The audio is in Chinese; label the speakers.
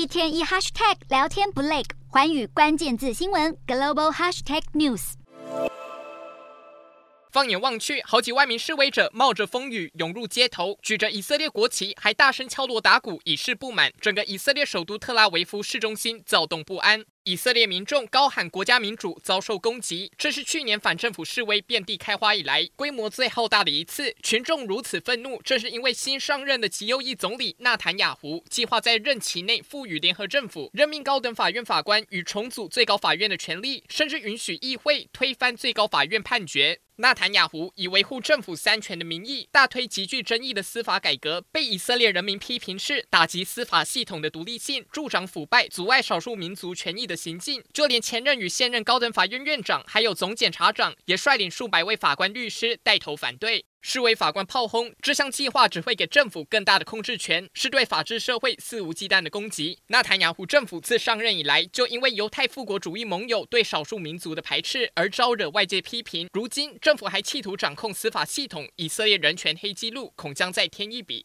Speaker 1: 一天一 hashtag 聊天不累，环宇关键字新闻 global hashtag news。
Speaker 2: 放眼望去，好几万名示威者冒着风雨涌入街头，举着以色列国旗，还大声敲锣打鼓以示不满。整个以色列首都特拉维夫市中心躁动不安。以色列民众高喊“国家民主”遭受攻击，这是去年反政府示威遍地开花以来规模最浩大的一次。群众如此愤怒，正是因为新上任的极右翼总理纳坦雅胡计划在任期内赋予联合政府任命高等法院法官与重组最高法院的权利，甚至允许议会推翻最高法院判决。纳坦雅胡以维护政府三权的名义，大推极具争议的司法改革，被以色列人民批评是打击司法系统的独立性，助长腐败，阻碍少数民族权益的行径。就连前任与现任高等法院院长，还有总检察长，也率领数百位法官律师带头反对。示威法官炮轰这项计划只会给政府更大的控制权，是对法治社会肆无忌惮的攻击。纳坦雅胡政府自上任以来，就因为犹太复国主义盟友对少数民族的排斥而招惹外界批评。如今政府还企图掌控司法系统，以色列人权黑纪录恐将再添一笔。